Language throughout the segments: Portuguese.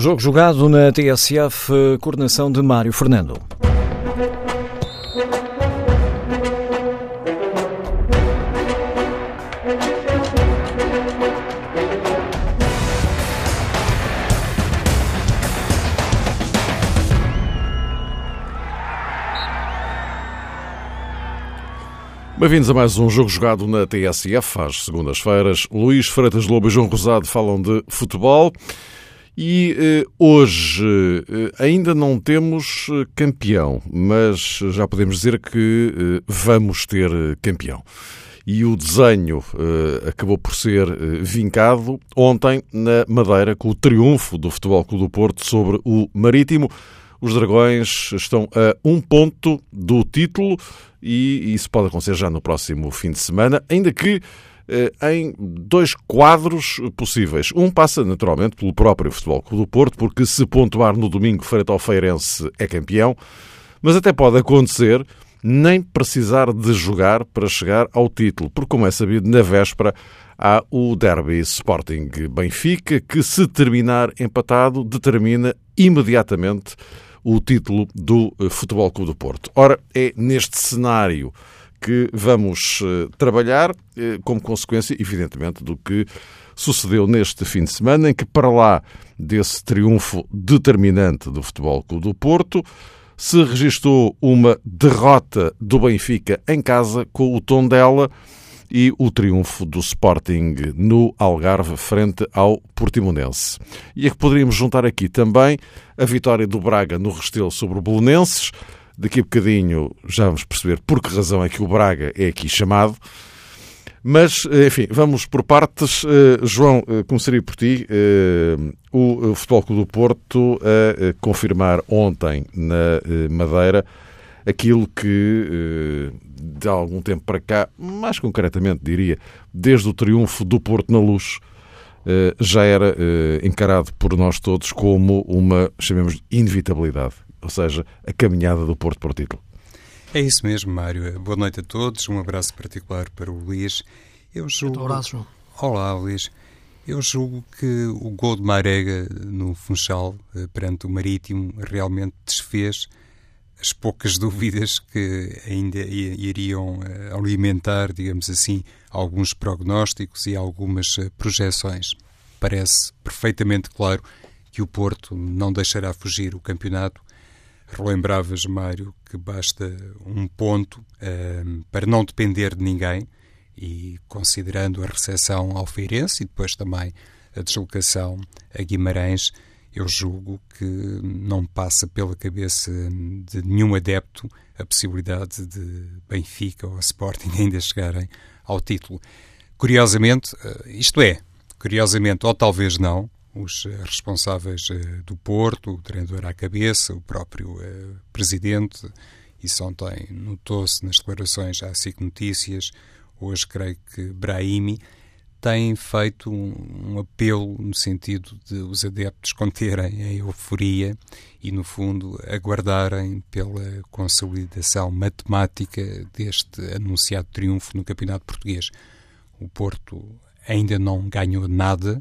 Jogo jogado na TSF, coordenação de Mário Fernando. Bem-vindos a mais um jogo jogado na TSF, às segundas-feiras. Luís Freitas Lobo e João Rosado falam de futebol. E eh, hoje eh, ainda não temos eh, campeão, mas já podemos dizer que vamos ter campeão. E o desenho acabou por ser vincado ontem na Madeira com o triunfo do Futebol Clube do Porto sobre o Marítimo. Os Dragões estão a um ponto do título e isso pode acontecer já no próximo fim de semana, ainda que em dois quadros possíveis. Um passa naturalmente pelo próprio Futebol Clube do Porto, porque se pontuar no domingo frente ao Feirense é campeão, mas até pode acontecer nem precisar de jogar para chegar ao título, porque como é sabido, na véspera há o Derby Sporting Benfica, que se terminar empatado determina imediatamente o título do eh, Futebol Clube do Porto. Ora, é neste cenário que vamos eh, trabalhar, eh, como consequência, evidentemente, do que sucedeu neste fim de semana, em que, para lá desse triunfo determinante do Futebol Clube do Porto, se registrou uma derrota do Benfica em casa com o tom dela e o triunfo do Sporting no Algarve frente ao Portimonense. E é que poderíamos juntar aqui também a vitória do Braga no Restelo sobre o Belenenses. Daqui a bocadinho já vamos perceber por que razão é que o Braga é aqui chamado. Mas, enfim, vamos por partes. Uh, João, uh, começaria por ti. O Futebol Clube do Porto a confirmar ontem na Madeira aquilo que de algum tempo para cá, mais concretamente diria, desde o triunfo do Porto na Luz, eh, já era eh, encarado por nós todos como uma, chamemos de inevitabilidade, ou seja, a caminhada do Porto para o título. É isso mesmo, Mário. Boa noite a todos. Um abraço particular para o Luís. Eu julgo... Um abraço, João. Olá, Luís. Eu julgo que o gol de Marega no Funchal, eh, perante o Marítimo, realmente desfez as poucas dúvidas que ainda iriam eh, alimentar, digamos assim, alguns prognósticos e algumas eh, projeções. Parece perfeitamente claro que o Porto não deixará fugir o campeonato. Relembravas, Mário, que basta um ponto um, para não depender de ninguém e considerando a recepção ao Feirense e depois também a deslocação a Guimarães, eu julgo que não passa pela cabeça de nenhum adepto a possibilidade de Benfica ou Sporting ainda chegarem ao título. Curiosamente, eh, isto é, curiosamente, ou talvez não, os responsáveis eh, do Porto, o treinador à cabeça, o próprio eh, presidente, isso ontem notou-se nas declarações à SIC Notícias, hoje creio que Brahimi, tem feito um, um, apelo no sentido de os adeptos conterem a euforia e, no fundo, aguardarem pela consolidação matemática deste anunciado triunfo no Campeonato Português. O Porto ainda não ganhou nada.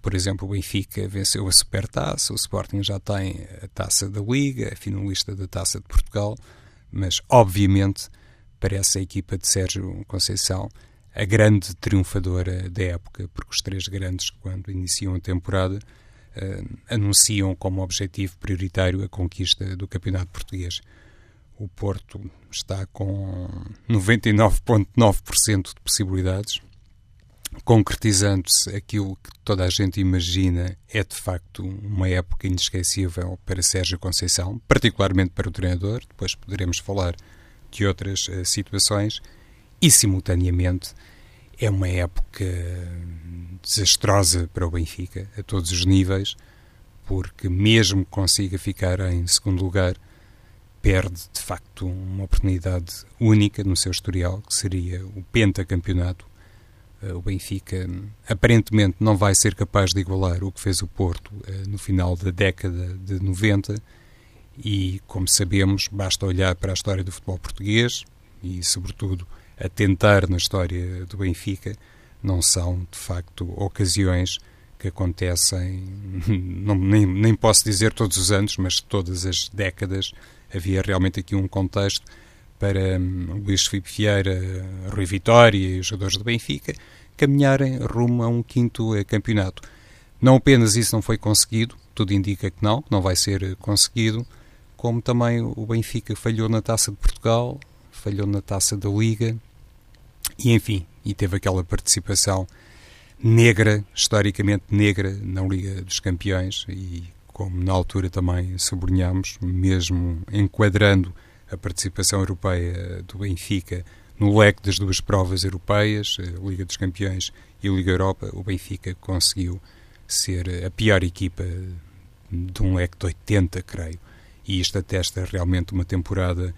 Por exemplo, o Benfica venceu a Supertaça, o Sporting já tem a Taça da Liga, a finalista da Taça de Portugal, mas, obviamente, parece a equipa de Sérgio Conceição a grande triunfadora da época, porque os três grandes, quando iniciam a temporada, uh, anunciam como objetivo prioritário a conquista do Campeonato Português. O Porto está com 99,9% de possibilidades, concretizando-se aquilo que toda a gente imagina é de facto uma época inesquecível para Sérgio Conceição, particularmente para o treinador. Depois poderemos falar de outras uh, situações e, simultaneamente, é uma época desastrosa para o Benfica, a todos os níveis, porque mesmo que consiga ficar em segundo lugar, perde de facto uma oportunidade única no seu historial, que seria o pentacampeonato. O Benfica aparentemente não vai ser capaz de igualar o que fez o Porto eh, no final da década de 90 e, como sabemos, basta olhar para a história do futebol português e, sobretudo, atentar na história do Benfica, não são, de facto, ocasiões que acontecem, não, nem, nem posso dizer todos os anos, mas todas as décadas, havia realmente aqui um contexto para um, Luís Filipe Vieira, Rui Vitória e os jogadores do Benfica caminharem rumo a um quinto campeonato. Não apenas isso não foi conseguido, tudo indica que não, não vai ser conseguido, como também o Benfica falhou na Taça de Portugal, falhou na Taça da Liga e enfim, e teve aquela participação negra, historicamente negra, na Liga dos Campeões e como na altura também sublinhamos, mesmo enquadrando a participação europeia do Benfica no leque das duas provas europeias, a Liga dos Campeões e Liga Europa, o Benfica conseguiu ser a pior equipa de um leque de 80, creio. E isto atesta realmente uma temporada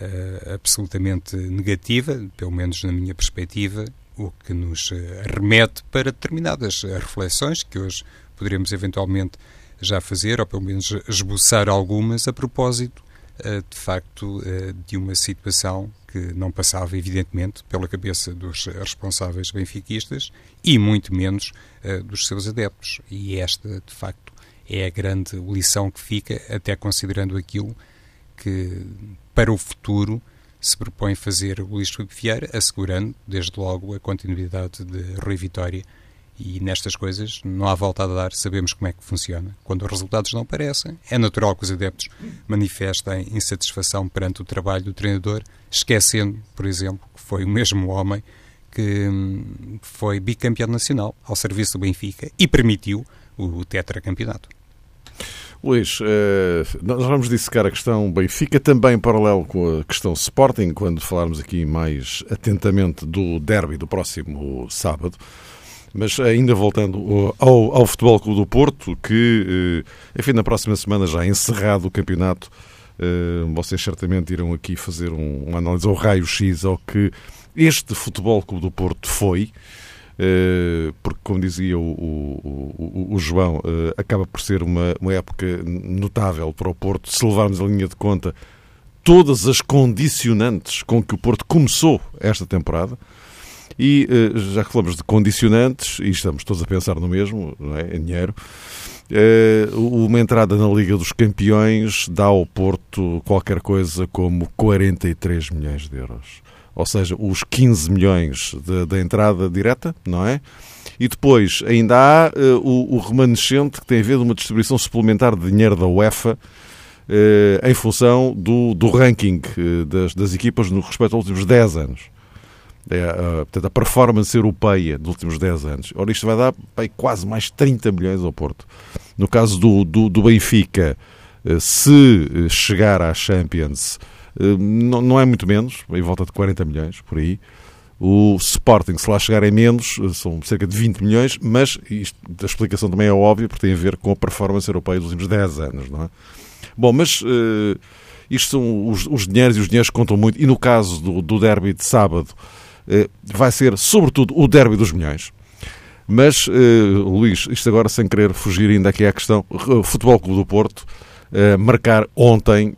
uh, absolutamente negativa, pelo menos na minha perspectiva, o que nos remete para determinadas reflexões que hoje poderemos eventualmente já fazer, ou pelo menos esboçar algumas, a propósito, de facto, uh, de uma situação que não passava, evidentemente, pela cabeça dos responsáveis benfiquistas e muito menos uh, dos seus adeptos. E esta, de facto, é a grande lição que fica, até considerando aquilo que, para o futuro, se propõe fazer o Luís Filipe Vieira, assegurando, desde logo, a continuidade de Rui Vitória. E nestas coisas não há volta a dar, sabemos como é que funciona. Quando os resultados não aparecem, é natural que os adeptos manifestem insatisfação perante o trabalho do treinador, esquecendo, por exemplo, que foi o mesmo homem que hum, foi bicampeão nacional ao serviço do Benfica e permitiu o tetracampeonato. Luís, eh, nós vamos dissecar a questão Benfica também em paralelo com a questão Sporting, quando falarmos aqui mais atentamente do derby do próximo sábado. Mas ainda voltando ao, ao Futebol Clube do Porto, que, eh, enfim, na próxima semana, já encerrado o campeonato, eh, vocês certamente irão aqui fazer um, uma análise ao raio-x ao que este Futebol Clube do Porto foi. Porque, como dizia o, o, o, o João, acaba por ser uma, uma época notável para o Porto, se levarmos a linha de conta todas as condicionantes com que o Porto começou esta temporada. E eh, já que falamos de condicionantes, e estamos todos a pensar no mesmo, não é? Em dinheiro, uma entrada na Liga dos Campeões dá ao Porto qualquer coisa como 43 milhões de euros ou seja, os 15 milhões da entrada direta, não é? E depois ainda há uh, o, o, remanescente que tem a ver com uma distribuição suplementar de dinheiro da UEFA em função do, do ranking das, das, equipas no respeito aos últimos 10 anos. É, portanto, a performance europeia dos últimos 10 anos. Ora, isto vai dar bem, quase mais 30 milhões ao Porto. No caso do, do, do Benfica, se chegar à Champions não, não é muito menos, em volta de 40 milhões, por aí. O Sporting, se lá chegarem menos, eh, são cerca de 20 milhões, mas isto, a explicação também é óbvia, porque tem a ver com a performance europeia dos últimos 10 anos, não é? Bom, mas uh, isto são os, os dinheiros e os dinheiros contam muito, e no caso do, do derby de sábado, vai ser sobretudo o derby dos milhões. Mas, uh, Luís, isto agora sem querer fugir ainda aqui à questão, o Futebol Clube do Porto eh, marcar ontem,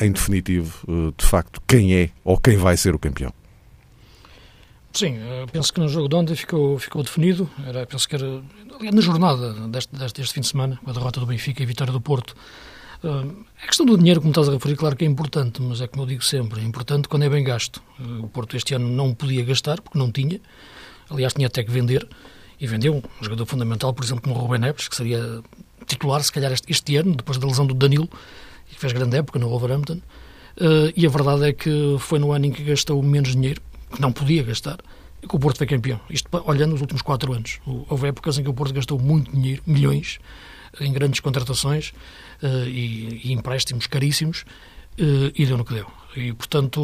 em definitivo, de facto, quem é ou quem vai ser o campeão. Sim, penso que no jogo de ontem ficou, ficou definido. Era, penso que era na jornada deste, deste fim de semana, com a derrota do Benfica e a vitória do Porto. A questão do dinheiro, como estás a referir, claro que é importante, mas é como eu digo sempre, é importante quando é bem gasto. o Porto este ano não podia gastar, porque não tinha. Aliás, tinha até que vender. E vendeu um jogador fundamental, por exemplo, como o Rubén Neves, que seria titular, se calhar este, ano, depois da lesão do Danilo, que fez grande época no Wolverhampton. Uh, e a verdade é que foi no ano em que gastou menos dinheiro, que não podia gastar, e que o Porto foi campeão. Isto olhando os últimos quatro anos. Houve épocas em que o Porto gastou muito dinheiro, milhões, em grandes contratações e, e, empréstimos caríssimos, uh, e deu no que deu. E, portanto,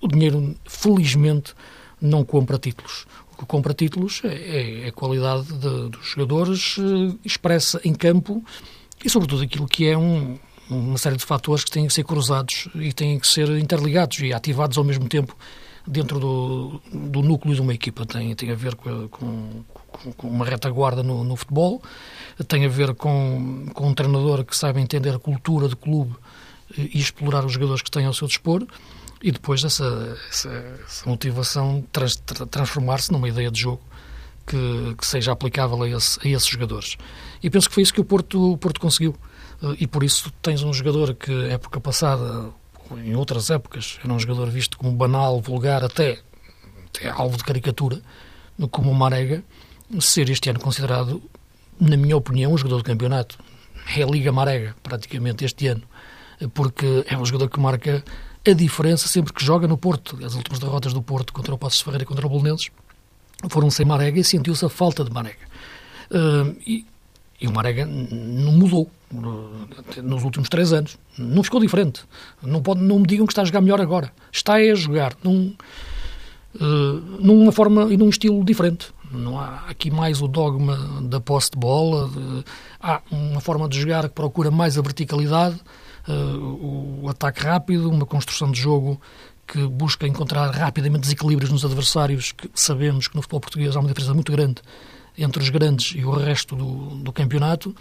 o dinheiro, felizmente, não compra títulos que compra títulos é, é a qualidade de, dos jogadores eh, expressa em campo e, sobretudo, aquilo que é um, uma série de fatores que têm que ser cruzados e têm que ser interligados e ativados ao mesmo tempo dentro do, do núcleo de uma equipa. Tem, tem a ver com, com, com uma retaguarda no, no, futebol, tem a ver com, com um treinador que saiba entender a cultura do clube eh, e explorar os jogadores que têm ao seu dispor e depois essa, essa, essa motivação trans, transformar-se numa ideia de jogo que, que seja aplicável a, esse, a, esses jogadores. E penso que foi isso que o Porto, o Porto conseguiu. E por isso tens um jogador que, época passada, em outras épocas, era um jogador visto como banal, vulgar, até, até alvo de caricatura, como o Marega, ser este ano considerado, na minha opinião, um jogador do campeonato. É a Liga Marega, praticamente, este ano. Porque é um jogador que marca a diferença sempre que joga no Porto. As últimas derrotas do Porto contra o Passos Ferreira e contra o Bolonenses foram sem Marega e sentiu-se a falta de Marega. Uh, e, e, o Marega não mudou nos últimos três anos. Não ficou diferente. Não, pode, não me digam que está a jogar melhor agora. Está a jogar num, uh, numa forma e num estilo diferente. Não há aqui mais o dogma da posse de bola. Há uma forma de jogar que procura mais a verticalidade uh, o ataque rápido, uma construção de jogo que busca encontrar rapidamente desequilíbrios nos adversários, que sabemos que no futebol português há uma diferença muito grande entre os grandes e o resto do, do campeonato,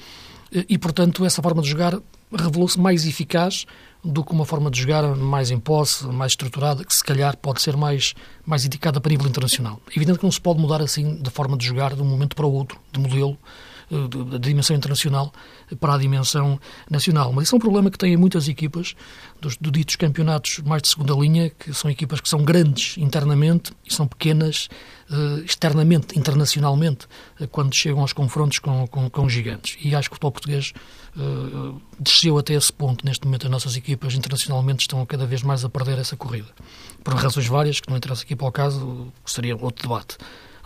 e, portanto, essa forma de jogar revelou-se mais eficaz do que uma forma de jogar mais em posse, mais estruturada, que se calhar pode ser mais, mais indicada para nível internacional. Evidente que não se pode mudar assim de forma de jogar de um momento para o outro, de modelo, da dimensão internacional para a dimensão nacional. Mas isso é um problema que têm muitas equipas dos, ditos campeonatos mais de segunda linha, que são equipas que são grandes internamente e são pequenas uh, externamente, internacionalmente, uh, quando chegam aos confrontos com, com, com gigantes. E acho que o futebol português uh, desceu até esse ponto. Neste momento, as nossas equipas internacionalmente estão cada vez mais a perder essa corrida. Por razões várias, que não interessa aqui para o caso, seria outro debate.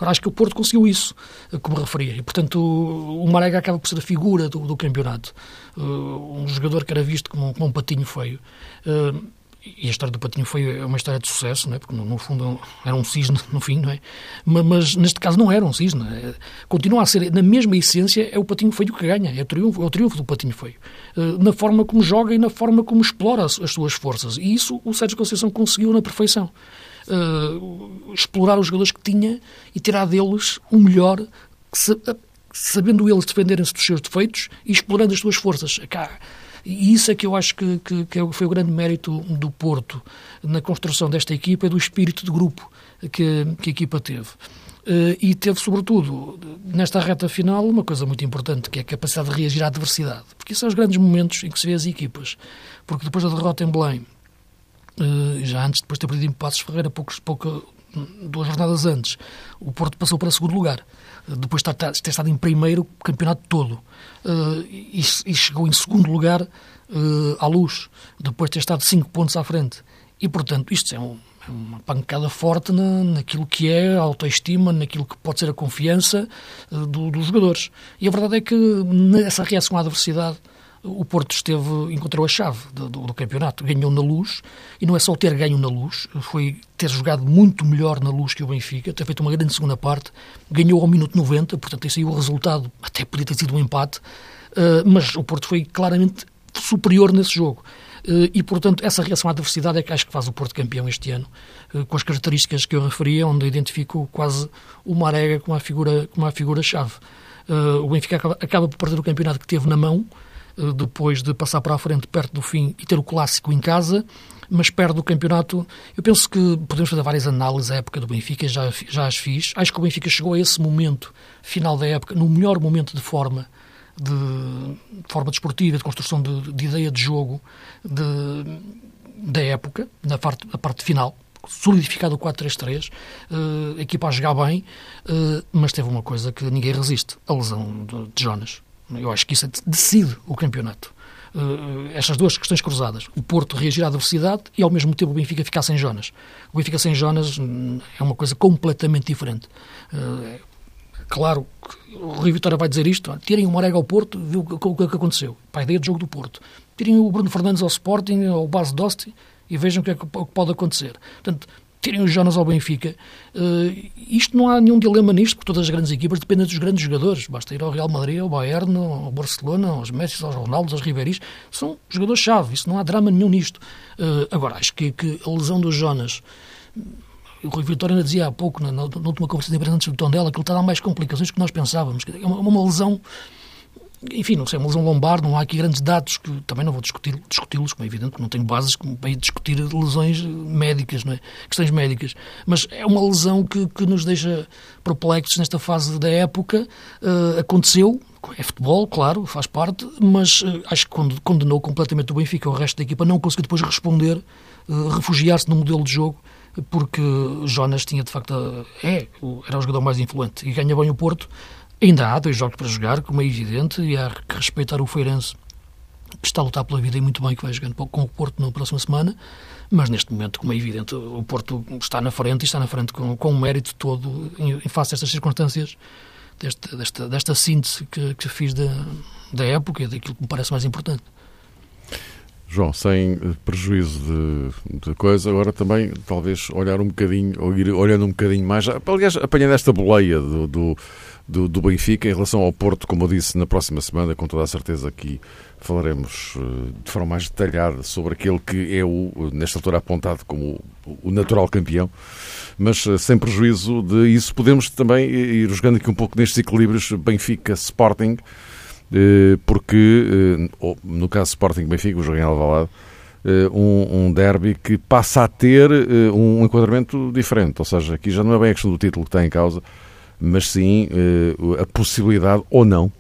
Acho que o Porto conseguiu isso, eh, como referia. E, portanto, o Marega acaba por ser a figura do, do campeonato. Uh, um jogador que era visto como, como um patinho feio. Uh, e a história do Patinho foi uma história de sucesso, não é? porque no, no, fundo era um cisne no fim, não é? Mas, mas, neste caso não era um cisne. É, continua a ser, na mesma essência, é o Patinho feio que ganha, é o triunfo, é o triunfo do Patinho feio. Na forma como joga e na forma como explora as, as suas forças. E isso o Sérgio Conceição conseguiu na perfeição uh, explorar os jogadores que tinha e tirar deles o melhor, sabendo eles defenderem-se dos seus defeitos e explorando as suas forças. E isso é que eu acho que, que, que, é foi o grande mérito do Porto na construção desta equipa, do espírito de grupo que, que a equipa teve. Uh, e teve, sobretudo, nesta reta final, uma coisa muito importante, que é a capacidade de reagir à adversidade. Porque são os grandes momentos em que se vê as equipas. Porque depois da derrota em Belém, eh, já antes, depois de ter perdido em Passos Ferreira, poucos, pouca, duas jornadas antes, o Porto passou para segundo lugar. Eh, depois de ter estado em primeiro o campeonato todo. Eh, e, chegou em segundo lugar à luz, depois de ter estado cinco pontos à frente. E, portanto, isto é, é uma pancada forte na, naquilo que é a autoestima, naquilo que pode ser a confiança do, dos jogadores. E a verdade é que nessa reação à adversidade o Porto esteve, encontrou a chave do, do, do, campeonato, ganhou na luz, e não é só ter ganho na luz, foi ter jogado muito melhor na luz que o Benfica, ter feito uma grande segunda parte, ganhou ao minuto 90, portanto esse aí o resultado até podia ter sido um empate, uh, mas o Porto foi claramente superior nesse jogo. Uh, e, portanto, essa reação à adversidade é que acho que faz o Porto campeão este ano, uh, com as características que eu referia, onde identifico quase o Marega como a figura-chave. Como a figura -chave. o Benfica acaba, por perder o campeonato que teve na mão, eh, depois de passar para a frente perto do fim e ter o clássico em casa, mas perde o campeonato. Eu penso que podemos fazer várias análises à época do Benfica, já, já as fiz. Acho que o Benfica chegou a esse momento, final da época, no melhor momento de forma, de, forma desportiva, de construção de, de ideia de jogo de, da época, na parte, na parte final, solidificado o 4-3-3, uh, a equipa a jogar bem, uh, mas teve uma coisa que ninguém resiste, a lesão de Jonas. Eu acho que isso decide o campeonato. Uh, estas duas questões cruzadas. O Porto reagir à adversidade e, ao mesmo tempo, o Benfica ficar sem Jonas. O Benfica sem Jonas hum, é uma coisa completamente diferente. Uh, claro que o Rio Vitória vai dizer isto. Tirem o Marega ao Porto, viu o que, que aconteceu. Para a ideia de jogo do Porto. Tirem o Bruno Fernandes ao Sporting, ao Base Dosti e vejam o que, é que pode acontecer. Portanto, tirem os Jonas ao Benfica. Uh, isto não há nenhum dilema nisto, porque todas as grandes equipas dependem dos grandes jogadores. Basta ir ao Real Madrid, ao Bayern, ao Barcelona, aos Messi, aos Ronaldo, aos Ribeiris. São jogadores-chave, isso não há drama nenhum nisto. Uh, agora, acho que, que, a lesão dos Jonas. O Rui Vitória ainda dizia há pouco, na, na, última conversa de imprensa do tom dela, que ele está a dar mais complicações do que nós pensávamos. É uma, uma lesão enfim, não sei, uma lesão lombar, não há aqui grandes dados que também não vou discutir, discuti-los, como é evidente, não tenho bases para discutir lesões médicas, não é? questões médicas. Mas é uma lesão que, que nos deixa perplexos nesta fase da época. Uh, aconteceu, é futebol, claro, faz parte, mas uh, acho que condenou completamente o Benfica, o resto da equipa não conseguiu depois responder, uh, refugiar-se no modelo de jogo porque Jonas tinha de facto, é, era o jogador mais influente e ganha bem o Porto. Ainda há dois jogos para jogar, como é evidente, e há que respeitar o Feirense, que está a lutar pela vida e muito bem, que vai jogando com o Porto na próxima semana. Mas neste momento, como é evidente, o Porto está na frente e está na frente com, com o mérito todo em, em face a estas circunstâncias, desta, desta, desta síntese que, que fiz da, da época e daquilo que me parece mais importante. João, sem eh, prejuízo de, de, coisa, agora também talvez olhar um bocadinho, ou ir olhando um bocadinho mais, aliás, apanhando esta boleia do, do, do, do Benfica. Em relação ao Porto, como eu disse, na próxima semana, com toda a certeza aqui falaremos eh, de forma mais detalhada sobre aquele que é o, nesta altura apontado como o natural campeão, mas eh, sem prejuízo de isso, podemos também ir jogando aqui um pouco nestes equilíbrios Benfica-Sporting, eh, porque, no caso Sporting Benfica, o jogo em Alvalade, um, um derby que passa a ter um enquadramento diferente, ou seja, aqui já não é bem a questão do título que está em causa, mas sim a possibilidade ou não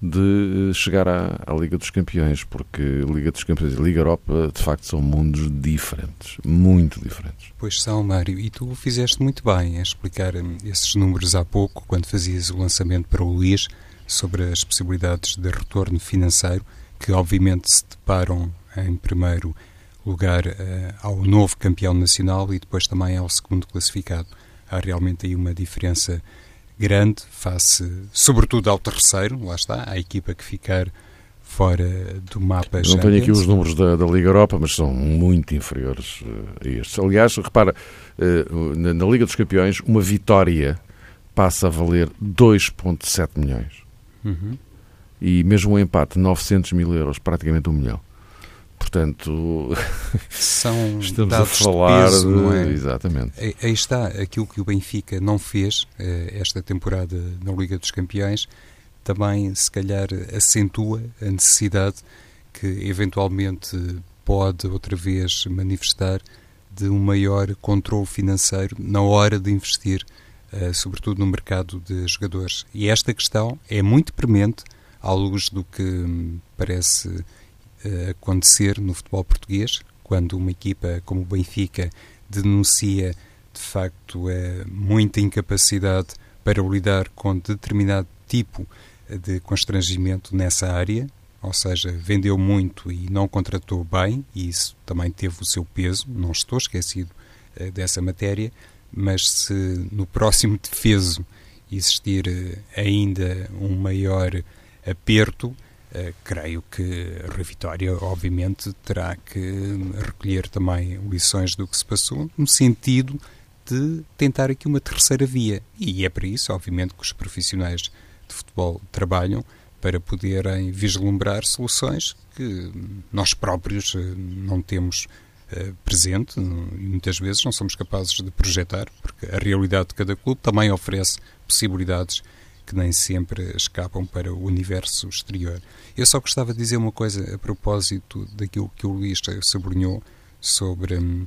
de chegar à, à, Liga dos Campeões, porque Liga dos Campeões e Liga Europa de facto são mundos diferentes, muito diferentes. Pois são, Mário, e tu fizeste muito bem a explicar esses números há pouco, quando fazias o lançamento para o Luís sobre as possibilidades de retorno financeiro, que obviamente se deparam em primeiro lugar uh, ao novo campeão nacional e depois também ao segundo classificado. Há realmente aí uma diferença grande face, sobretudo ao terceiro, lá está, à equipa que ficar fora do mapa. Não tenho aqui os números da, da, Liga Europa, mas são muito inferiores uh, a estes. Aliás, repara, na, na Liga dos Campeões, uma vitória passa a valer 2,7 milhões. Uhum. E mesmo um empate, 900 mil euros, praticamente um milhão. Portanto, São estamos a falar. De peso, não é? Exatamente. Aí está aquilo que o Benfica não fez eh, esta temporada na Liga dos Campeões, também se calhar acentua a necessidade que eventualmente pode outra vez manifestar de um maior controle financeiro na hora de investir uh, sobretudo no mercado de jogadores. E esta questão é muito premente à luz do que hum, parece acontecer no futebol português, quando uma equipa como o Benfica denuncia de facto uh, muita incapacidade para lidar com determinado tipo de constrangimento nessa área, ou seja, vendeu muito e não contratou bem, e isso também teve o seu peso, não estou esquecido uh, dessa matéria, mas se no próximo defeso existir eh, ainda um maior aperto, uh, creio que a Rui Vitória, obviamente, terá que recolher também lições do que se passou, no sentido de tentar aqui uma terceira via. E é para isso, obviamente, que os profissionais de futebol trabalham para poderem vislumbrar soluções que nós próprios eh, não temos eh, presente e muitas vezes não somos capazes de projetar, porque a realidade de cada clube também oferece possibilidades que nem sempre escapam para o universo exterior. Eu só gostava de dizer uma coisa a propósito daquilo que o Luís sublinhou sobre hum,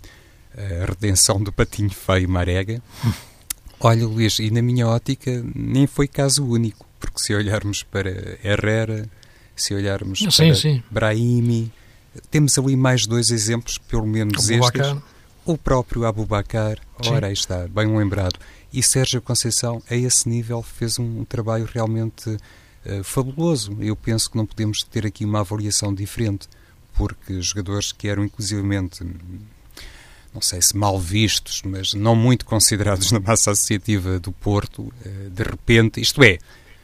a redenção do patinho feio Marega. Olha, Luís, e na minha ótica nem foi caso único, porque se olharmos para Herrera, se olharmos sim, para sim. Brahimi, temos ali mais dois exemplos, pelo menos estes. O próprio Abubacar, ora aí está, bem lembrado. E Sérgio Conceição, a esse nível, fez um trabalho realmente uh, fabuloso. Eu penso que não podemos ter aqui uma avaliação diferente, porque jogadores que eram inclusivamente, não sei se mal vistos, mas não muito considerados na massa associativa do Porto, uh, de repente, isto é,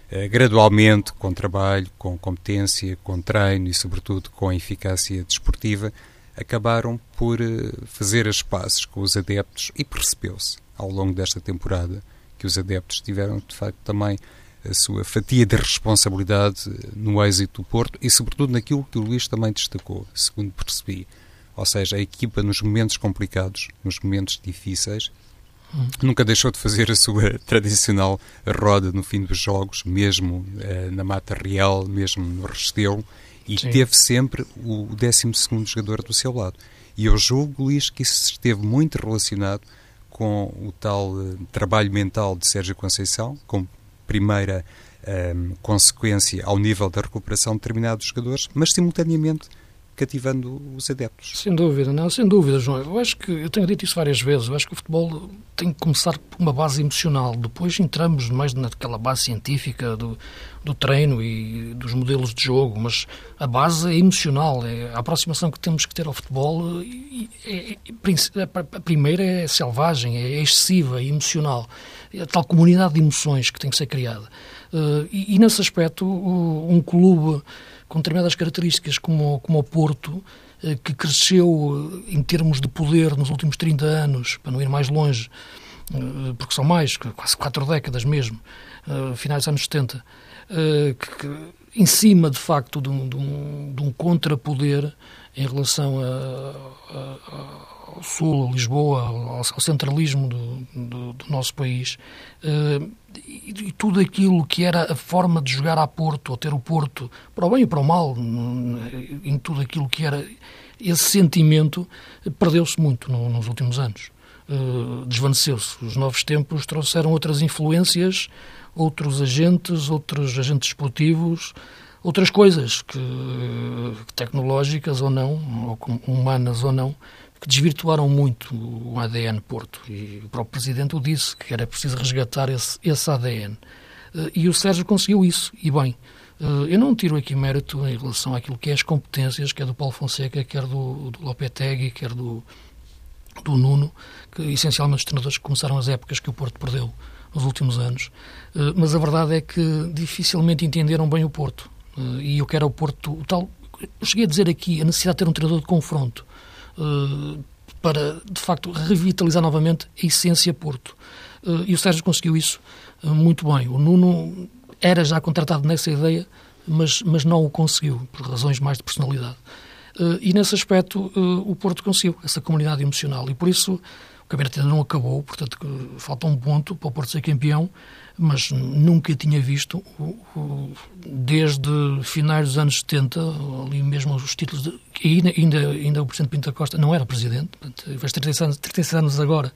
eh, gradualmente, com trabalho, com competência, com treino e, sobretudo, com eficácia desportiva, acabaram por eh, fazer as pazes com os adeptos e percebeu-se, ao longo desta temporada, que os adeptos tiveram, de facto, também a sua fatia de responsabilidade eh, no êxito do Porto e, sobretudo, naquilo que o Luís também destacou, segundo percebi. Ou seja, a equipa nos momentos complicados, nos momentos difíceis, Nunca deixou de fazer a sua tradicional roda no fim dos jogos, mesmo uh, na Mata Real, mesmo no Restelo, e Sim. teve sempre o 12 jogador do seu lado. E eu julgo, Luís, que isso esteve muito relacionado com o tal uh, trabalho mental de Sérgio Conceição, como primeira um, consequência ao nível da recuperação de determinados jogadores, mas simultaneamente cativando os adeptos. Sem dúvida, não, sem dúvida, João. Eu acho que, eu tenho dito isso várias vezes, eu acho que o futebol tem que começar por uma base emocional, depois entramos mais naquela base científica do, do treino e dos modelos de jogo, mas a base é emocional, é a aproximação que temos que ter ao futebol, é, é, a primeira é selvagem, é excessiva, é emocional, é a tal comunidade de emoções que tem que ser criada. Uh, e, e, nesse aspecto, um clube com determinadas características, como, como o Porto, uh, que cresceu em termos de poder nos últimos 30 anos, para não ir mais longe, porque são mais, quase quatro décadas mesmo, finais dos anos 70, que, que, em cima, de facto, de um, de um, de um contrapoder em relação a, a ao Sul, a Lisboa, ao, ao centralismo do, do, do, nosso país, uh, e, e, tudo aquilo que era a forma de jogar a Porto, ou ter o Porto, para o bem e para o mal, em tudo aquilo que era esse sentimento, perdeu-se muito no, nos últimos anos. Uh, desvaneceu-se. Os novos tempos trouxeram outras influências, outros agentes, outros agentes esportivos, outras coisas que, tecnológicas ou não, ou humanas ou não, que desvirtuaram muito o ADN Porto. E o próprio Presidente o disse, que era preciso resgatar esse, esse ADN. Eh, e o Sérgio conseguiu isso, e bem. Eh, eu não tiro aqui mérito em relação àquilo que é as competências, quer do Paulo Fonseca, quer do, do Lopetegui, quer do, do Nuno, que essencialmente os treinadores que começaram as épocas que o Porto perdeu nos últimos anos. Eh, mas a verdade é que dificilmente entenderam bem o Porto. E eu quero o Porto, o tal. Eu cheguei a dizer aqui a necessidade de ter um treinador de confronto. Eh, para, de facto, revitalizar novamente a essência Porto. Eh, e o Sérgio conseguiu isso eh, muito bem. O Nuno era já contratado nessa ideia, mas, mas não o conseguiu, por razões mais de personalidade. E nesse aspecto o Porto conseguiu, essa comunidade emocional. E por isso o campeonato ainda não acabou, portanto falta um ponto para o Porto ser campeão, mas nunca tinha visto, desde finais dos anos 70, ali mesmo os títulos, de, ainda, ainda, ainda o Presidente Pinto da Costa não era Presidente, portanto, faz 36 anos, 36 anos agora,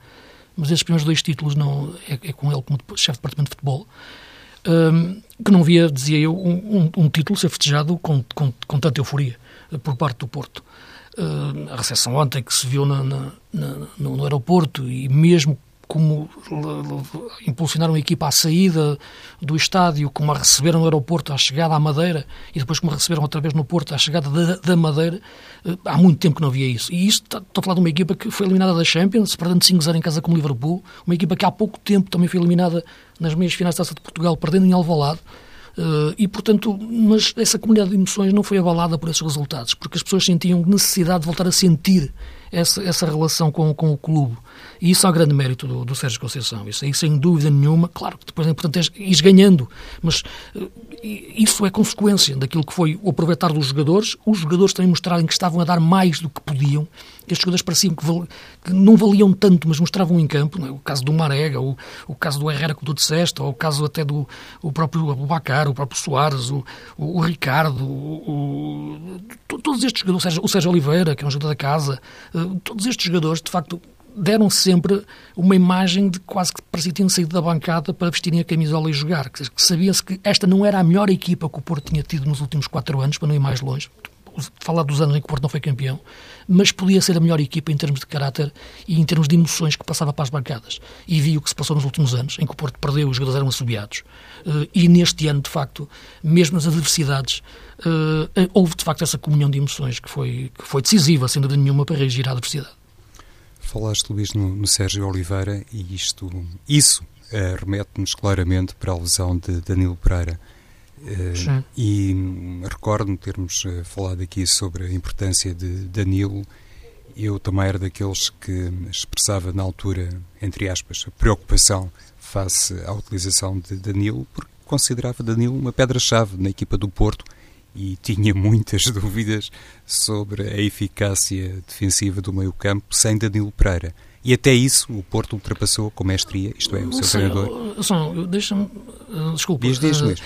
mas esses primeiros dois títulos não, é, é com ele como chefe de Departamento de Futebol, um, que não via, dizia eu, um, um, um título ser festejado com, com, com, tanta euforia por parte do Porto. Uh, a recepção ontem que se viu na, na, na, no aeroporto e mesmo como impulsionaram a equipa à saída do estádio, como a receberam no aeroporto à chegada à Madeira e depois como a receberam outra vez no Porto à chegada da, da Madeira, eh, há muito tempo que não havia isso. E isto, estou a falar de uma equipa que foi eliminada da Champions, perdendo 5-0 em casa com o Liverpool, uma equipa que há pouco tempo também foi eliminada nas meias finais da Taça de Portugal, perdendo em Alvalade, e, portanto, mas essa comunidade de emoções não foi abalada por esses resultados, porque as pessoas sentiam necessidade de voltar a sentir essa, essa relação com, com o clube. E isso é o grande mérito do, do Sérgio Conceição. Isso aí, sem dúvida nenhuma, claro que depois é importante ir ganhando, mas uh, isso é consequência daquilo que foi o aproveitar dos jogadores, os jogadores também mostrarem que estavam a dar mais do que podiam, estes jogadores pareciam que, val, que, não valiam tanto, mas mostravam em campo, é? o caso do Marega, o, o caso do Herrera, que tu disseste, ou o caso até do o próprio Abubacar, o próprio Soares, o, o, o Ricardo, o, todos estes jogadores, Sérgio, o Sérgio Oliveira, que é um jogador da casa, uh, todos estes jogadores, de facto, deram sempre uma imagem de quase que parecia que tinham saído da bancada para vestirem a camisola e jogar. Que sabia-se que esta não era a melhor equipa que o Porto tinha tido nos últimos quatro anos, para não ir mais longe falar dos anos em que o Porto não foi campeão, mas podia ser a melhor equipa em termos de caráter e em termos de emoções que passava para as bancadas. E vi o que se passou nos últimos anos, em que o Porto perdeu os jogadores eram assobiados. Uh, e neste ano, de facto, mesmo nas adversidades, uh, houve de facto essa comunhão de emoções que foi, que foi decisiva, sem dúvida nenhuma, para reagir à adversidade. Falaste, Luís, no, no Sérgio Oliveira e isto, isso uh, remete-nos claramente para a lesão de Danilo Pereira. Uh, e recordo-me termos uh, falado aqui sobre a importância de Danilo. Eu também era daqueles que expressava na altura, entre aspas, a preocupação face à utilização de Danilo, porque considerava Danilo uma pedra-chave na equipa do Porto e tinha muitas dúvidas sobre a eficácia defensiva do meio-campo sem Danilo Pereira. E até isso o Porto ultrapassou com mestria, isto é, o seu treinador. Deixa-me. Uh, desculpa. Diz, diz, Luís.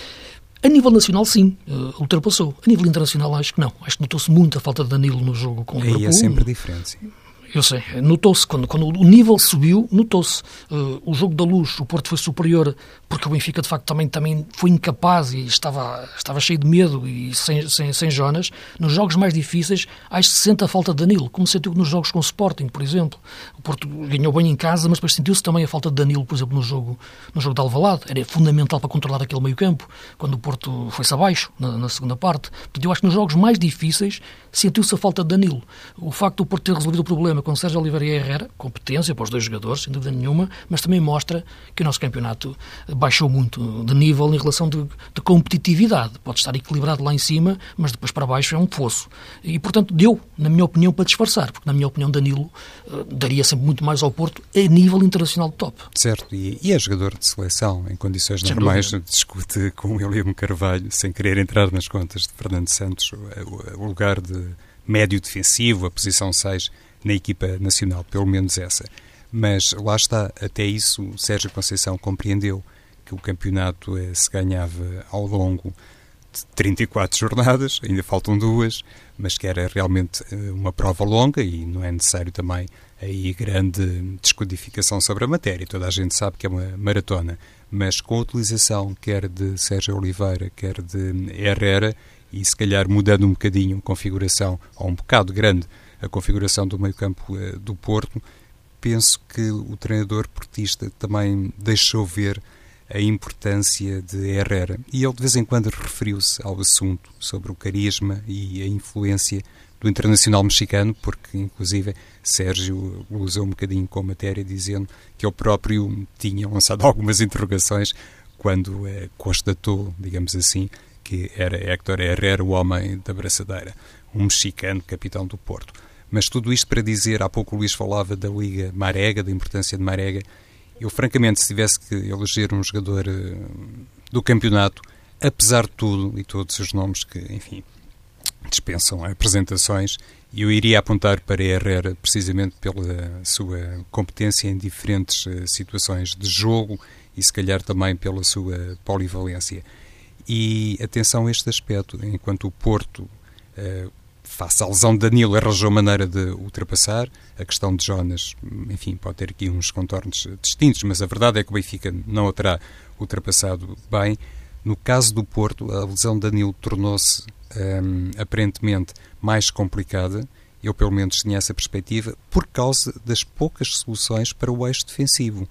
A nível nacional, sim, uh, ultrapassou. A nível internacional, acho que não. Acho que notou-se muito a falta de Danilo no jogo com o Aí Liverpool. é sempre diferente, sim. Eu sei, notou-se, quando, quando o nível subiu, notou-se. Uh, o jogo da luz, o Porto foi superior, porque o Benfica, de facto, também, também foi incapaz e estava, estava cheio de medo e sem, sem, sem Jonas. Nos jogos mais difíceis, acho que se sente a falta de Danilo, como sentiu nos jogos com o Sporting, por exemplo. O Porto ganhou bem em casa, mas depois sentiu-se também a falta de Danilo, por exemplo, no jogo, no jogo de Alvalade. Era fundamental para controlar aquele meio campo, quando o Porto foi-se abaixo, na, na segunda parte. Portanto, eu acho que nos jogos mais difíceis, sentiu-se a falta de Danilo. O facto do Porto ter resolvido o problema com Sérgio Oliveira e Herrera, competência para os dois jogadores, sem dúvida nenhuma, mas também mostra que o nosso campeonato baixou muito de nível em relação de, de competitividade. Pode estar equilibrado lá em cima, mas depois para baixo é um poço. E, portanto, deu, na minha opinião, para disfarçar, porque, na minha opinião, Danilo uh, daria sempre muito mais ao Porto a nível internacional de top. Certo, e, e é jogador de seleção, em condições sem normais, dúvida. discute com o William Carvalho, sem querer entrar nas contas de Fernando Santos, o, o lugar de médio defensivo, a posição 6 na equipa nacional, pelo menos essa. Mas lá está, até isso Sérgio Conceição compreendeu que o campeonato eh, se ganhava ao longo de 34 jornadas, ainda faltam duas, mas que era realmente eh, uma prova longa e não é necessário também aí grande descodificação sobre a matéria. Toda a gente sabe que é uma maratona, mas com a utilização quer de Sérgio Oliveira, quer de Herrera, e se calhar mudando um bocadinho a configuração, ou um bocado grande, a configuração do meio-campo uh, do Porto, penso que o treinador portista também deixou ver a importância de Herrera. E ele de vez em quando referiu-se ao assunto sobre o carisma e a influência do internacional mexicano, porque inclusive Sérgio usou um bocadinho com a matéria, dizendo que ele próprio tinha lançado algumas interrogações quando eh, constatou, digamos assim, que era Héctor Herrera o homem da braçadeira, um mexicano capitão do Porto. Mas tudo isto para dizer, há pouco o Luís falava da Liga Marega, da importância de Marega. Eu, francamente, se tivesse que eleger um jogador uh, do campeonato, apesar de tudo e todos os nomes que, enfim, dispensam apresentações, eu iria apontar para Herrera precisamente pela sua competência em diferentes uh, situações de jogo e, se calhar, também pela sua polivalência. E atenção a este aspecto, enquanto o Porto. Uh, à lesão de Danilo, arranjou maneira de ultrapassar. A questão de Jonas, enfim, pode ter aqui uns contornos distintos, mas a verdade é que o Benfica não o terá ultrapassado bem. No caso do Porto, a lesão de Danilo tornou-se um, aparentemente mais complicada. Eu, pelo menos, tinha essa perspectiva por causa das poucas soluções para o eixo defensivo.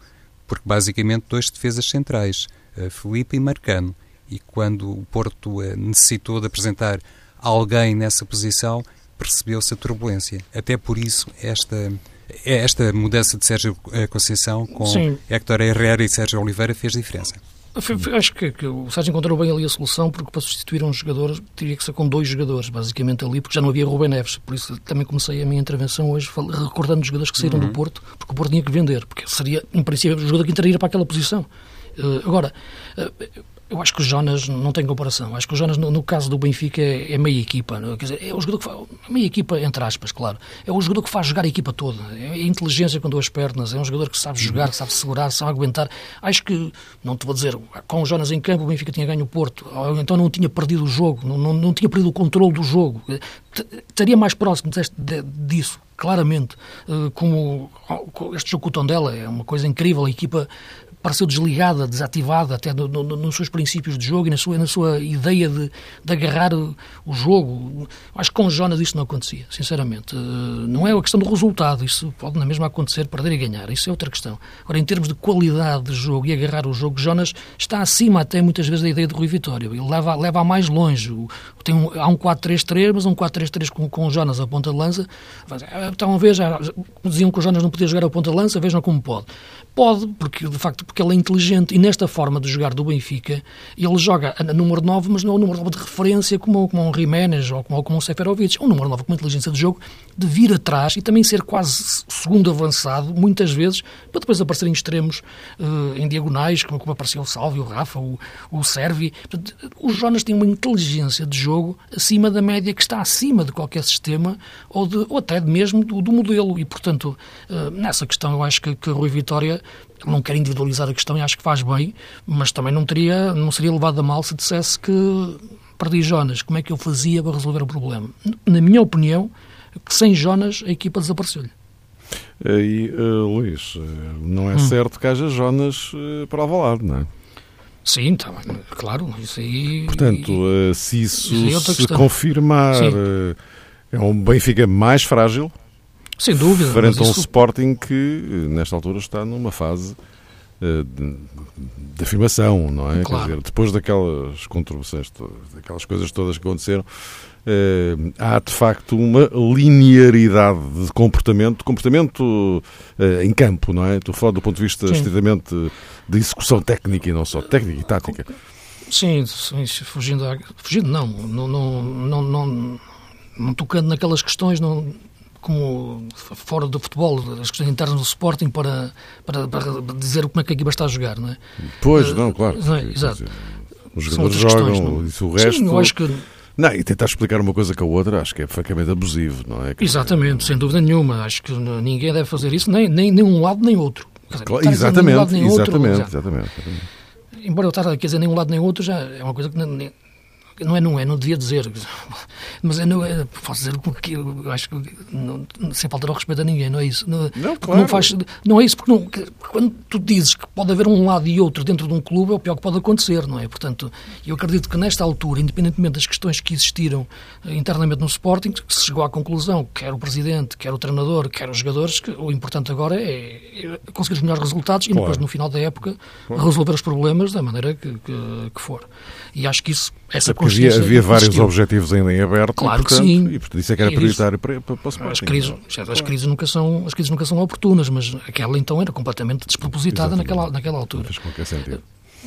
Porque, basicamente, dois defesas centrais, uh, Felipe e Marcano. E quando o Porto uh, necessitou de apresentar alguém nessa posição, percebeu-se a turbulência. Até por isso, esta, esta mudança de Sérgio Conceição com Sim. Héctor Herrera e Sérgio Oliveira fez diferença. Acho que, que, o Sérgio encontrou bem ali a solução, porque para substituir um jogador teria que ser com dois jogadores, basicamente ali, porque já não havia Rubem Neves. Por isso também comecei a minha intervenção hoje recordando os jogadores que saíram uhum. do Porto, porque o Porto tinha que vender, porque seria, em princípio, o jogador que entraria para aquela posição. Uh, agora, uh, eu acho que o Jonas não tem comparação. Acho que o Jonas, no, no caso do Benfica, é, é meia equipa. Não? É? Quer dizer, é o jogador que faz, meia equipa, entre aspas, claro. É o jogador que faz jogar a equipa toda. É inteligência com duas pernas. É um jogador que sabe jogar, que sabe segurar, sabe aguentar. Acho que, não te vou dizer, com o Jonas em campo, o Benfica tinha ganho o Porto. Ou então não tinha perdido o jogo, não, não, não tinha perdido o controle do jogo. Estaria mais próximo deste, disso claramente, eh, como este jogo com o Tondela é uma coisa incrível, a equipa pareceu desligada, desativada até no, no, nos seus princípios de jogo e na sua, na sua ideia de, de agarrar o, o, jogo. Acho que com o Jonas isso não acontecia, sinceramente. Eh, não é a questão do resultado, isso pode na mesma acontecer, perder e ganhar, isso é outra questão. Agora, em termos de qualidade de jogo e agarrar o jogo, Jonas está acima até muitas vezes da ideia de Rui Vitória. Ele leva, leva a mais longe. Tem um, há um 4-3-3, mas um 4-3-3 com, com o Jonas a ponta de lança. Então, a ver, já diziam que o Jonas não podia jogar a ponta de lança, vejam como pode. Pode, porque de facto porque ele é inteligente e nesta forma de jogar do Benfica, ele joga a número 9, mas não é o número 9 de referência como, como um Jiménez ou como, como um Seferovic. É um número 9 com uma inteligência de jogo de vir atrás e também ser quase segundo avançado, muitas vezes, para depois aparecer em extremos, uh, em diagonais, como, como apareceu o Salvi, o Rafa, o, o Servi. Portanto, o Jonas tem uma inteligência de jogo acima da média, que está acima de qualquer sistema ou, de, ou até mesmo do, do modelo. E, portanto, uh, nessa questão eu acho que, que Rui Vitória não quer individualizar a questão e acho que faz bem, mas também não, teria, não seria levado a mal se dissesse que perdi Jonas, como é que eu fazia para resolver o problema? Na minha opinião, que sem Jonas a equipa desapareceu-lhe. E, uh, Luís, não é hum. certo que haja Jonas uh, para Alvalade, não é? Sim, tá, claro. Isso aí, Portanto, uh, se isso, isso se questão. confirmar, é um Benfica mais frágil? Sem dúvida. Frente a um isso... Sporting que, nesta altura, está numa fase uh, de, de, afirmação, não é? Claro. Dizer, depois daquelas contribuições, daquelas coisas todas que aconteceram, uh, há de facto uma linearidade de comportamento, comportamento uh, em campo, não é? Estou a falar do ponto de vista estritamente de execução técnica e não só técnica e tática. Sim, sim fugindo, fugindo não, não, não, não, não, não tocando naquelas questões, não como fora do futebol, as questões internas do Sporting para, para, para, dizer como é que a equipa está a jogar, não é? Pois, não, claro. Não é? Exato. Os jogadores jogam, e o resto... Sim, eu acho que... Não, e tentar explicar uma coisa com a outra, acho que é francamente abusivo, não é? Exatamente, sem dúvida nenhuma. Acho que ninguém deve fazer isso, nem, nem, nem um lado nem outro. Dizer, claro, exatamente, nem um lado, nem exatamente, outro, exatamente, exatamente, Embora eu estar a dizer nem um lado nem outro, já é uma coisa que nem, não é, não é, não devia dizer, mas é, não é, posso dizer que eu acho que não, sem faltar ao respeito a ninguém, não é isso. Não, não, claro. não, faz, não é isso, porque não, quando tu dizes que pode haver um lado e outro dentro de um clube, é o pior que pode acontecer, não é? Portanto, eu acredito que nesta altura, independentemente das questões que existiram eh, internamente no Sporting, se chegou à conclusão, quer o presidente, quer o treinador, quer os jogadores, que o importante agora é, é conseguir os melhores resultados claro. e depois, no final da época, claro. resolver os problemas da maneira que, que, que for. E acho que isso, essa é havia, havia vários objetivos ainda em aberto. Claro e, portanto, que sim. E portanto, isso é que era prioritário para, para, para o Sporting. As crises, as, crises nunca são, as crises nunca são oportunas, mas aquela então era completamente despropositada naquela, naquela altura. Não fez qualquer sentido.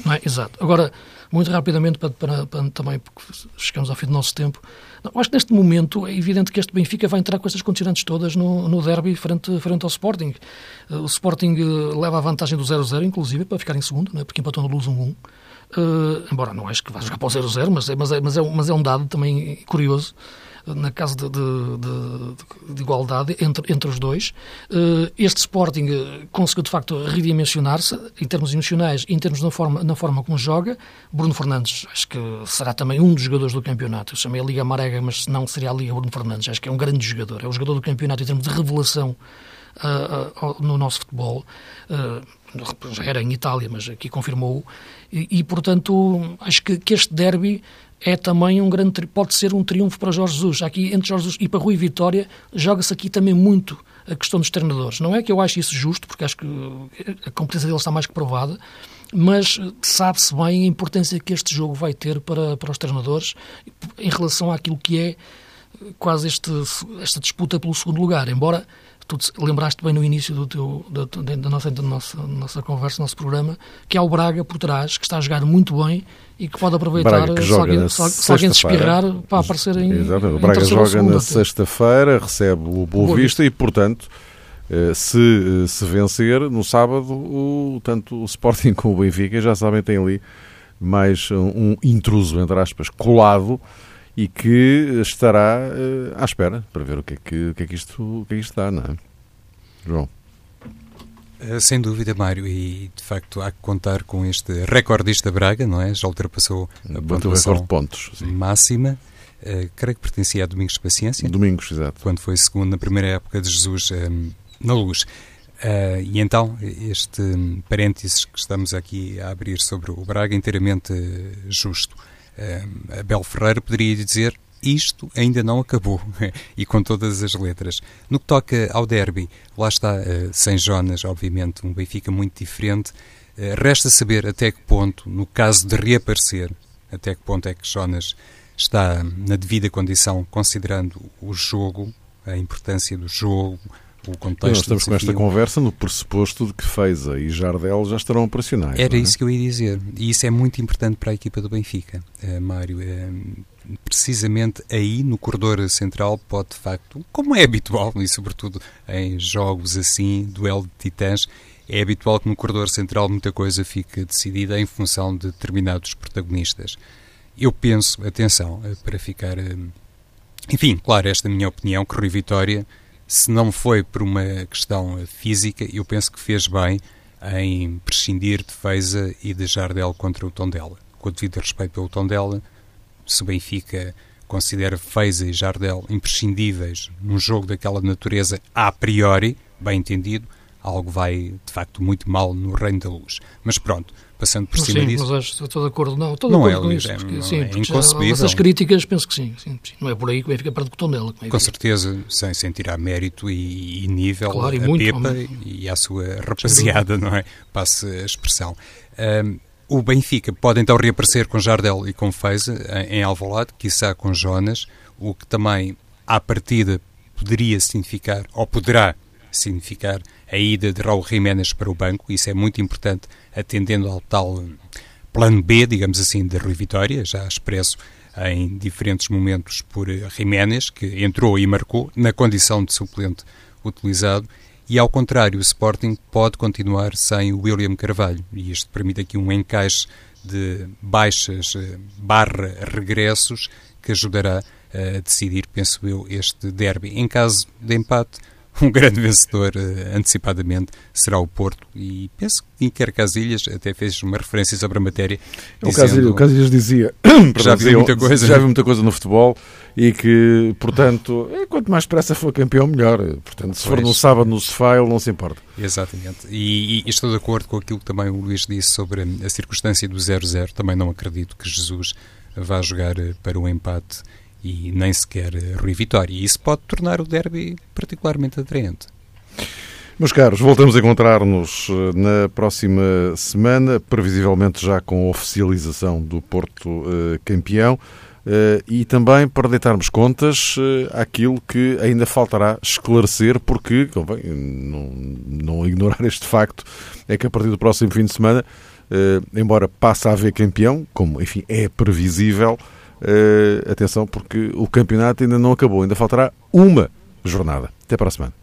Não é? Exato. Agora, muito rapidamente, para, para, para, também, porque chegamos ao fim do nosso tempo, eu acho que neste momento é evidente que este Benfica vai entrar com essas condicionantes todas no, no derby frente, frente ao Sporting. O Sporting eh, leva a vantagem do 0-0, inclusive, para ficar em segundo, não é? porque empatou no Luz 1-1. Uh, embora não acho que vá jogar para o 0-0, mas, é, mas, é, mas, é, mas é um dado também curioso na casa de, de, de, de, igualdade entre, entre os dois. Uh, este Sporting conseguiu, de facto, redimensionar-se em termos emocionais em termos na forma, na forma como joga. Bruno Fernandes, acho que será também um dos jogadores do campeonato. Eu chamei a Liga Marega, mas não seria a Liga Bruno Fernandes. Acho que é um grande jogador. É o jogador do campeonato em termos de revelação uh, uh, no nosso futebol. já era em Itália, mas aqui confirmou e, e portanto, acho que, que este derby é também um grande pode ser um triunfo para Jorge Jesus. Aqui entre Jorge Jesus e para Rui Vitória joga-se aqui também muito a questão dos treinadores. Não é que eu acho isso justo, porque acho que a competência dele está mais que provada, mas sabe-se bem a importância que este jogo vai ter para, para os treinadores em relação àquilo que é quase este, esta disputa pelo segundo lugar. Embora tu lembraste bem no início do teu, da, da, nossa, da nossa, nossa conversa, do nosso programa, que há o Braga por trás, que está a jogar muito bem e que pode aproveitar que se, alguém, se, alguém se espirrar para aparecer em. Exatamente. O Braga joga na sexta-feira, recebe o Boa Vista e, portanto. Eh, se, eh, se vencer no sábado, o, tanto o Sporting como o Benfica já sabem, tem ali mais um intruso, entre aspas, colado e que estará uh, à espera para ver o que é que, o que, é que, isto, o que, é que isto dá, não é? João. Eh, sem dúvida, Mário, e de facto há que contar com este recordista Braga, não é? Já ultrapassou a pontuação de pontos, sim. máxima. Uh, creio que pertencia a Domingos de Paciência. Domingos, exato. Quando foi segundo na primeira época de Jesus um, na Luz. Uh, e então, este parênteses que estamos aqui a abrir sobre o Braga, inteiramente justo. Uh, Abel Ferreira poderia dizer isto ainda não acabou, e com todas as letras. No que toca ao derby, lá está, uh, sem Jonas, obviamente, um Benfica muito diferente. Uh, resta saber até que ponto, no caso de reaparecer, até que ponto é que Jonas está na devida condição, considerando o jogo, a importância do jogo, o contexto. nós estamos com esta conversa no pressuposto de que Feiza e Jardel já estarão operacionais. Era é? isso que eu ia dizer. E isso é muito importante para a equipa do Benfica, uh, Mário. Uh, precisamente aí no corredor central pode de facto, como é habitual, e sobretudo em jogos assim, duelo de titãs, é habitual que no corredor central muita coisa fique decidida em função de determinados protagonistas. Eu penso, atenção, eh, para ficar. Enfim, claro, esta é a minha opinião, que Rui Vitória, se não foi por uma questão física, eu penso que fez bem em prescindir de Feiza e de Jardel contra o Tondela. Com o devido respeito pelo Tondela, se o Benfica considera Feiza e Jardel imprescindíveis num jogo daquela natureza a priori, bem entendido, algo vai de facto muito mal no reino da luz. Mas pronto, passando por cima sim, disso. Mas acho, estou de acordo, não, estou de não acordo é, com isso. É, Porque, sim, é inconcebível. Essas críticas, penso que sim, sim, sim, Não é por aí que vai ficar perto do botão dela. É com certeza, sem, sem tirar mérito e, e nível claro, e a muito, Pepa e à sua rapaziada, não é? Passe a expressão. Um, o Benfica pode então reaparecer com Jardel e com Feiza em Alvalade, quiçá com Jonas, o que também, à partida, poderia significar, ou poderá significar, a ida de Raul Jiménez para o banco. Isso é muito importante, atendendo ao tal plano B, digamos assim, de Rui Vitória, já expresso em diferentes momentos por Jiménez, que entrou e marcou na condição de suplente utilizado, e ao contrário, o Sporting pode continuar sem o William Carvalho, e isto permite aqui um encaixe de baixas eh, barra regressos que ajudará a decidir, penso eu, este derby. Em caso de empate, um grande vencedor uh, antecipadamente será o Porto e penso que Inquer Casilhas até fez uma referência sobre a matéria. O, Casilhas, o Casilhas dizia já viu muita coisa, já viu muita coisa no futebol e que, portanto, é, quanto mais pressa for campeão, melhor. Portanto, se pois. for no sábado no sofá, ele não se importa. Exatamente. E, e, estou de acordo com aquilo que também o Luís disse sobre a circunstância do 0-0. Também não acredito que Jesus vá jogar eh, para o empate e nem sequer Rui Vitória. E isso pode tornar o derby particularmente atraente. Meus caros, voltamos a encontrar-nos eh, na próxima semana, previsivelmente já com a oficialização do Porto uh, campeão. Uh, e também para deitarmos contas uh, que ainda faltará esclarecer, porque, convém não, não ignorar este facto, é que a partir do próximo fim de semana, uh, embora passe a haver campeão, como enfim é previsível, atenção, porque o campeonato ainda não acabou, ainda faltará uma jornada. Até para a semana.